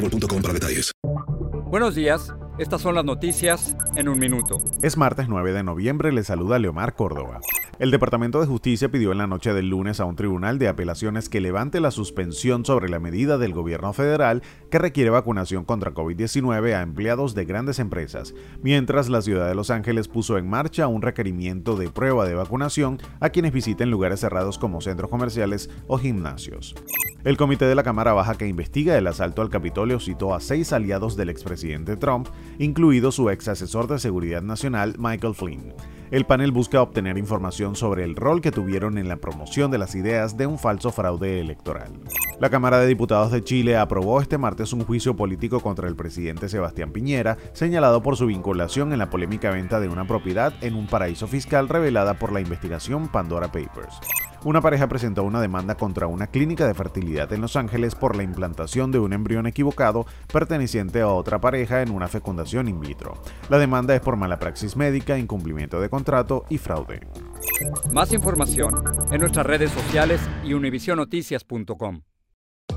boostmobile.com para detalles. Buenos días. Estas son las noticias en un minuto. Es martes 9 de noviembre, le saluda Leomar Córdoba. El Departamento de Justicia pidió en la noche del lunes a un tribunal de apelaciones que levante la suspensión sobre la medida del gobierno federal que requiere vacunación contra COVID-19 a empleados de grandes empresas, mientras la ciudad de Los Ángeles puso en marcha un requerimiento de prueba de vacunación a quienes visiten lugares cerrados como centros comerciales o gimnasios. El comité de la Cámara Baja que investiga el asalto al Capitolio citó a seis aliados del expresidente Trump, incluido su ex asesor de seguridad nacional Michael Flynn. El panel busca obtener información sobre el rol que tuvieron en la promoción de las ideas de un falso fraude electoral. La Cámara de Diputados de Chile aprobó este martes un juicio político contra el presidente Sebastián Piñera, señalado por su vinculación en la polémica venta de una propiedad en un paraíso fiscal revelada por la investigación Pandora Papers una pareja presentó una demanda contra una clínica de fertilidad en Los Ángeles por la implantación de un embrión equivocado perteneciente a otra pareja en una fecundación in vitro. La demanda es por mala praxis médica, incumplimiento de contrato y fraude. Más información en nuestras redes sociales y univisionoticias.com.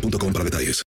boostmobile.com para detalles.